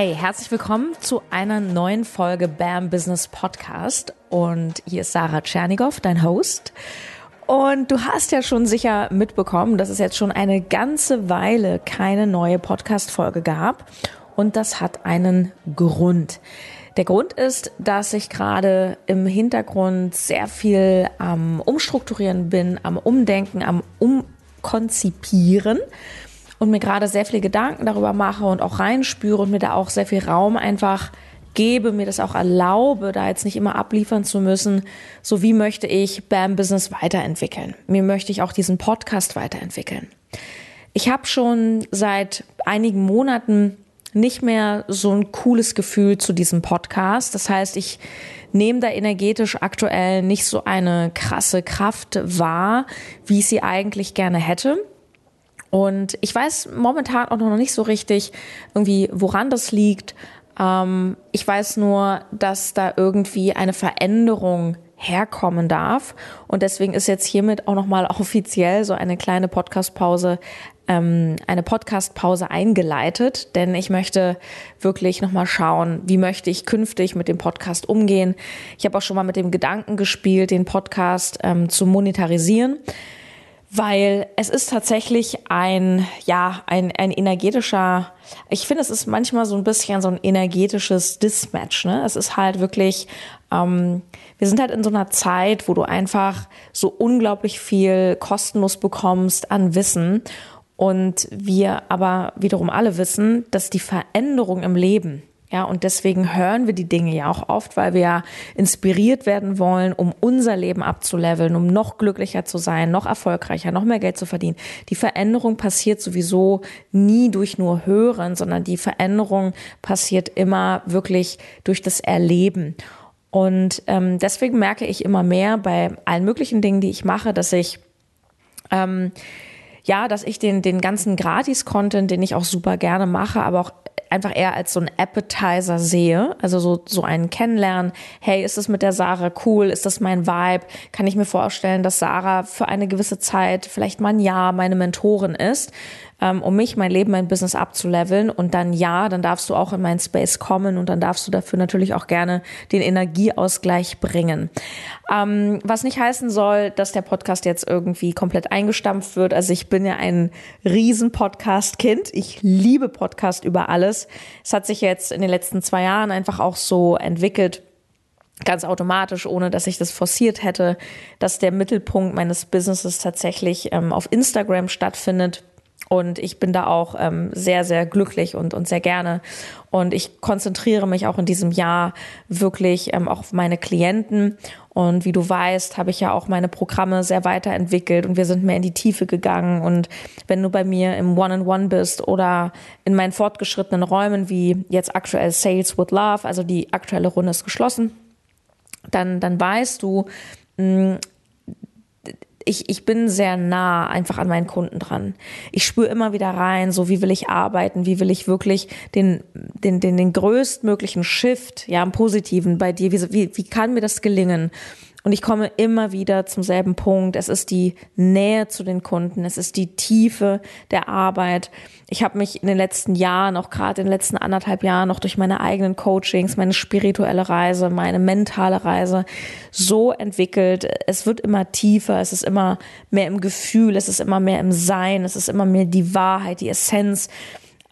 Hey, herzlich willkommen zu einer neuen Folge BAM Business Podcast. Und hier ist Sarah Tschernigow, dein Host. Und du hast ja schon sicher mitbekommen, dass es jetzt schon eine ganze Weile keine neue Podcast-Folge gab. Und das hat einen Grund. Der Grund ist, dass ich gerade im Hintergrund sehr viel am Umstrukturieren bin, am Umdenken, am Umkonzipieren und mir gerade sehr viele Gedanken darüber mache und auch reinspüre und mir da auch sehr viel Raum einfach gebe, mir das auch erlaube, da jetzt nicht immer abliefern zu müssen, so wie möchte ich BAM Business weiterentwickeln. Mir möchte ich auch diesen Podcast weiterentwickeln. Ich habe schon seit einigen Monaten nicht mehr so ein cooles Gefühl zu diesem Podcast. Das heißt, ich nehme da energetisch aktuell nicht so eine krasse Kraft wahr, wie ich sie eigentlich gerne hätte. Und ich weiß momentan auch noch nicht so richtig irgendwie, woran das liegt. Ähm, ich weiß nur, dass da irgendwie eine Veränderung herkommen darf. Und deswegen ist jetzt hiermit auch nochmal offiziell so eine kleine Podcastpause, ähm, eine Podcastpause eingeleitet, denn ich möchte wirklich nochmal schauen, wie möchte ich künftig mit dem Podcast umgehen. Ich habe auch schon mal mit dem Gedanken gespielt, den Podcast ähm, zu monetarisieren weil es ist tatsächlich ein, ja, ein, ein energetischer, ich finde, es ist manchmal so ein bisschen so ein energetisches Dismatch. Ne? Es ist halt wirklich, ähm, wir sind halt in so einer Zeit, wo du einfach so unglaublich viel kostenlos bekommst an Wissen. Und wir aber wiederum alle wissen, dass die Veränderung im Leben, ja, und deswegen hören wir die Dinge ja auch oft, weil wir ja inspiriert werden wollen, um unser Leben abzuleveln, um noch glücklicher zu sein, noch erfolgreicher, noch mehr Geld zu verdienen. Die Veränderung passiert sowieso nie durch nur Hören, sondern die Veränderung passiert immer wirklich durch das Erleben. Und ähm, deswegen merke ich immer mehr bei allen möglichen Dingen, die ich mache, dass ich ähm, ja, dass ich den, den ganzen Gratis-Content, den ich auch super gerne mache, aber auch einfach eher als so ein Appetizer sehe, also so, so einen Kennenlernen. Hey, ist das mit der Sarah cool? Ist das mein Vibe? Kann ich mir vorstellen, dass Sarah für eine gewisse Zeit, vielleicht mal ein Jahr, meine Mentorin ist? ähm, um mich, mein Leben, mein Business abzuleveln. Und dann ja, dann darfst du auch in meinen Space kommen und dann darfst du dafür natürlich auch gerne den Energieausgleich bringen. Ähm, was nicht heißen soll, dass der Podcast jetzt irgendwie komplett eingestampft wird. Also ich bin ja ein riesen Podcast-Kind. Ich liebe Podcast über alles. Es hat sich jetzt in den letzten zwei Jahren einfach auch so entwickelt, ganz automatisch, ohne dass ich das forciert hätte, dass der Mittelpunkt meines Businesses tatsächlich ähm, auf Instagram stattfindet. Und ich bin da auch ähm, sehr, sehr glücklich und, und sehr gerne. Und ich konzentriere mich auch in diesem Jahr wirklich ähm, auch auf meine Klienten. Und wie du weißt, habe ich ja auch meine Programme sehr weiterentwickelt und wir sind mehr in die Tiefe gegangen. Und wenn du bei mir im One-on-One -on -One bist oder in meinen fortgeschrittenen Räumen, wie jetzt aktuell Sales with Love, also die aktuelle Runde ist geschlossen, dann, dann weißt du, mh, ich, ich bin sehr nah einfach an meinen Kunden dran. Ich spüre immer wieder rein, so wie will ich arbeiten, wie will ich wirklich den, den, den, den größtmöglichen Shift, ja, im Positiven bei dir, wie, wie, wie kann mir das gelingen? Und ich komme immer wieder zum selben Punkt. Es ist die Nähe zu den Kunden, es ist die Tiefe der Arbeit. Ich habe mich in den letzten Jahren, auch gerade in den letzten anderthalb Jahren, noch durch meine eigenen Coachings, meine spirituelle Reise, meine mentale Reise so entwickelt. Es wird immer tiefer, es ist immer mehr im Gefühl, es ist immer mehr im Sein, es ist immer mehr die Wahrheit, die Essenz.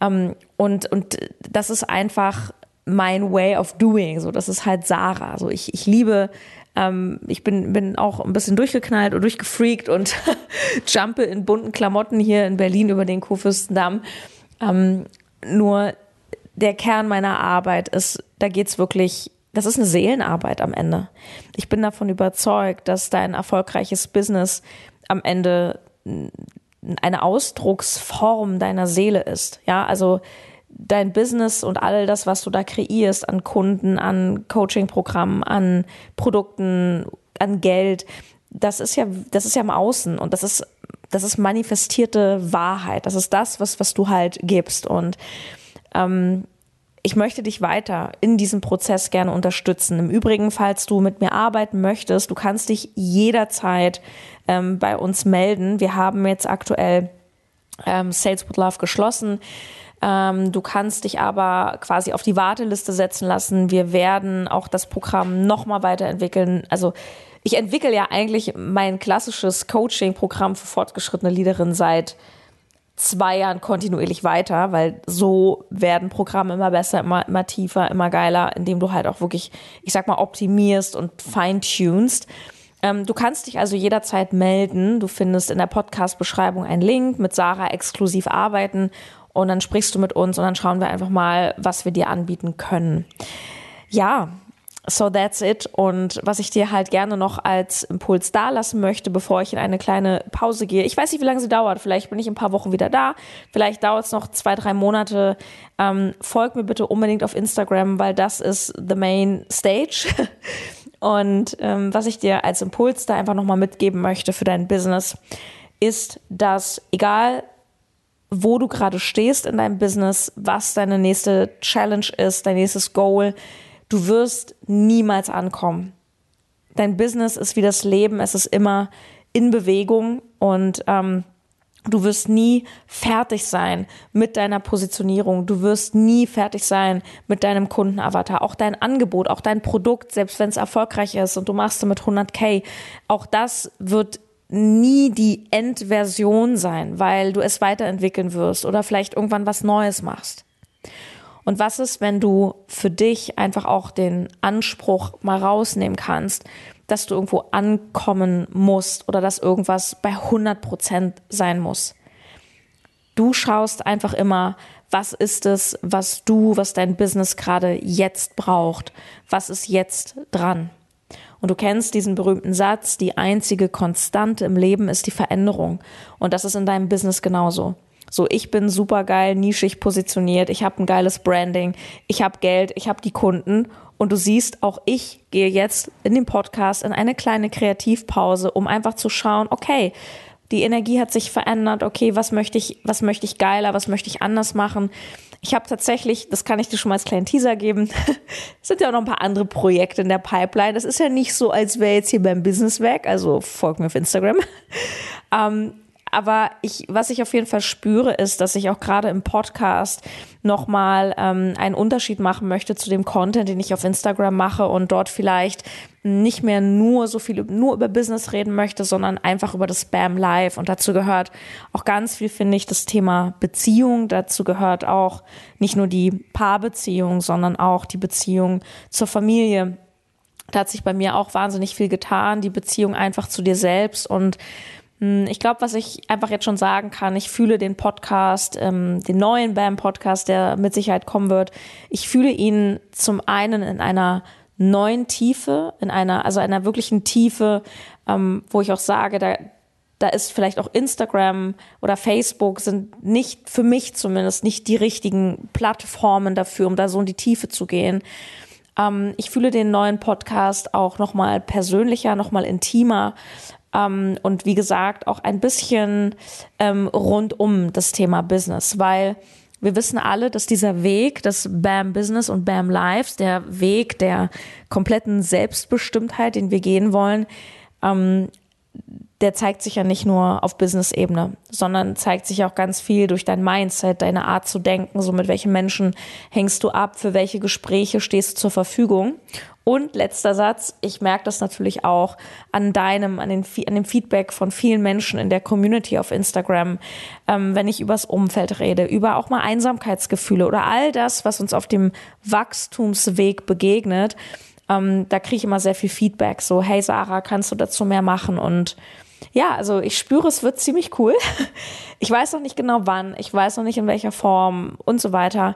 Ähm, und, und das ist einfach mein way of doing. So, das ist halt Sarah. So, ich, ich liebe ähm, ich bin, bin auch ein bisschen durchgeknallt und durchgefreakt und jumpe in bunten Klamotten hier in Berlin über den Kurfürstendamm. Ähm, nur der Kern meiner Arbeit ist, da geht's wirklich, das ist eine Seelenarbeit am Ende. Ich bin davon überzeugt, dass dein erfolgreiches Business am Ende eine Ausdrucksform deiner Seele ist. Ja, also dein Business und all das, was du da kreierst an Kunden, an Coaching-Programmen, an Produkten, an Geld, das ist ja, das ist ja im Außen und das ist, das ist manifestierte Wahrheit. Das ist das, was, was du halt gibst. Und ähm, ich möchte dich weiter in diesem Prozess gerne unterstützen. Im Übrigen, falls du mit mir arbeiten möchtest, du kannst dich jederzeit ähm, bei uns melden. Wir haben jetzt aktuell ähm, Sales with Love geschlossen. Ähm, du kannst dich aber quasi auf die Warteliste setzen lassen. Wir werden auch das Programm nochmal weiterentwickeln. Also ich entwickle ja eigentlich mein klassisches Coaching-Programm für fortgeschrittene Leaderinnen seit zwei Jahren kontinuierlich weiter, weil so werden Programme immer besser, immer, immer tiefer, immer geiler, indem du halt auch wirklich, ich sag mal, optimierst und feintunst. Ähm, du kannst dich also jederzeit melden. Du findest in der Podcast-Beschreibung einen Link mit Sarah exklusiv arbeiten und dann sprichst du mit uns und dann schauen wir einfach mal, was wir dir anbieten können. Ja, so that's it. Und was ich dir halt gerne noch als Impuls da lassen möchte, bevor ich in eine kleine Pause gehe. Ich weiß nicht, wie lange sie dauert. Vielleicht bin ich in ein paar Wochen wieder da. Vielleicht dauert es noch zwei, drei Monate. Ähm, folg mir bitte unbedingt auf Instagram, weil das ist the main stage. Und ähm, was ich dir als Impuls da einfach nochmal mitgeben möchte für dein Business, ist, dass egal wo du gerade stehst in deinem Business, was deine nächste Challenge ist, dein nächstes Goal, du wirst niemals ankommen. Dein Business ist wie das Leben, es ist immer in Bewegung und ähm, Du wirst nie fertig sein mit deiner Positionierung. Du wirst nie fertig sein mit deinem Kundenavatar. Auch dein Angebot, auch dein Produkt, selbst wenn es erfolgreich ist und du machst damit 100k, auch das wird nie die Endversion sein, weil du es weiterentwickeln wirst oder vielleicht irgendwann was Neues machst. Und was ist, wenn du für dich einfach auch den Anspruch mal rausnehmen kannst, dass du irgendwo ankommen musst oder dass irgendwas bei 100 Prozent sein muss. Du schaust einfach immer, was ist es, was du, was dein Business gerade jetzt braucht? Was ist jetzt dran? Und du kennst diesen berühmten Satz, die einzige Konstante im Leben ist die Veränderung. Und das ist in deinem Business genauso. So, ich bin super geil, nischig positioniert, ich habe ein geiles Branding, ich habe Geld, ich habe die Kunden und du siehst, auch ich gehe jetzt in den Podcast in eine kleine Kreativpause, um einfach zu schauen, okay, die Energie hat sich verändert, okay, was möchte ich, was möchte ich geiler, was möchte ich anders machen? Ich habe tatsächlich, das kann ich dir schon mal als kleinen Teaser geben, es sind ja auch noch ein paar andere Projekte in der Pipeline. Das ist ja nicht so, als wäre jetzt hier beim Business weg, also folgt mir auf Instagram. ähm, aber ich, was ich auf jeden Fall spüre, ist, dass ich auch gerade im Podcast nochmal ähm, einen Unterschied machen möchte zu dem Content, den ich auf Instagram mache und dort vielleicht nicht mehr nur so viel nur über Business reden möchte, sondern einfach über das Spam Live. Und dazu gehört auch ganz viel, finde ich, das Thema Beziehung. Dazu gehört auch nicht nur die Paarbeziehung, sondern auch die Beziehung zur Familie. Da hat sich bei mir auch wahnsinnig viel getan, die Beziehung einfach zu dir selbst und ich glaube, was ich einfach jetzt schon sagen kann, ich fühle den Podcast, ähm, den neuen BAM-Podcast, der mit Sicherheit kommen wird. Ich fühle ihn zum einen in einer neuen Tiefe, in einer, also einer wirklichen Tiefe, ähm, wo ich auch sage, da, da ist vielleicht auch Instagram oder Facebook sind nicht, für mich zumindest, nicht die richtigen Plattformen dafür, um da so in die Tiefe zu gehen. Ähm, ich fühle den neuen Podcast auch nochmal persönlicher, nochmal intimer, ähm, und wie gesagt auch ein bisschen ähm, rund um das Thema Business, weil wir wissen alle, dass dieser Weg des BAM Business und BAM Lives, der Weg der kompletten Selbstbestimmtheit, den wir gehen wollen, ähm, der zeigt sich ja nicht nur auf Business-Ebene, sondern zeigt sich auch ganz viel durch dein Mindset, deine Art zu denken, so mit welchen Menschen hängst du ab, für welche Gespräche stehst du zur Verfügung. Und letzter Satz, ich merke das natürlich auch an deinem, an, den, an dem Feedback von vielen Menschen in der Community auf Instagram, ähm, wenn ich übers Umfeld rede, über auch mal Einsamkeitsgefühle oder all das, was uns auf dem Wachstumsweg begegnet. Ähm, da kriege ich immer sehr viel Feedback, so, hey Sarah, kannst du dazu mehr machen? Und ja, also ich spüre, es wird ziemlich cool. Ich weiß noch nicht genau wann, ich weiß noch nicht in welcher Form und so weiter.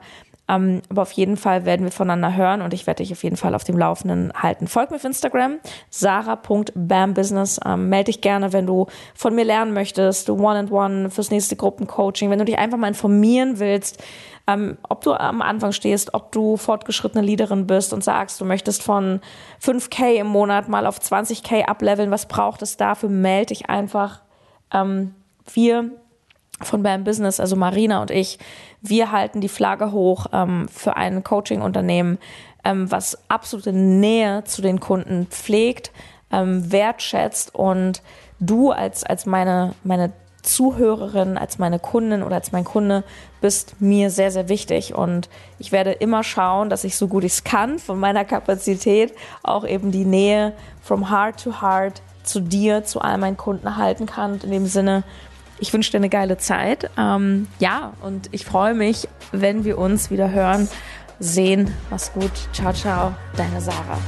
Ähm, aber auf jeden Fall werden wir voneinander hören und ich werde dich auf jeden Fall auf dem Laufenden halten. Folg mir auf Instagram, sarah.bambusiness. Ähm, melde dich gerne, wenn du von mir lernen möchtest, du One-and-One fürs nächste Gruppencoaching, wenn du dich einfach mal informieren willst, ähm, ob du am Anfang stehst, ob du fortgeschrittene Leaderin bist und sagst, du möchtest von 5k im Monat mal auf 20k ableveln, was braucht es dafür, melde dich einfach. Ähm, wir von Bam Business, also Marina und ich, wir halten die Flagge hoch ähm, für ein Coaching-Unternehmen, ähm, was absolute Nähe zu den Kunden pflegt, ähm, wertschätzt und du als, als meine, meine Zuhörerin, als meine Kundin oder als mein Kunde bist mir sehr, sehr wichtig. Und ich werde immer schauen, dass ich so gut ich es kann von meiner Kapazität auch eben die Nähe from heart to heart zu dir, zu all meinen Kunden halten kann. In dem Sinne, ich wünsche dir eine geile Zeit. Ähm, ja, und ich freue mich, wenn wir uns wieder hören, sehen. Mach's gut. Ciao, ciao. Deine Sarah.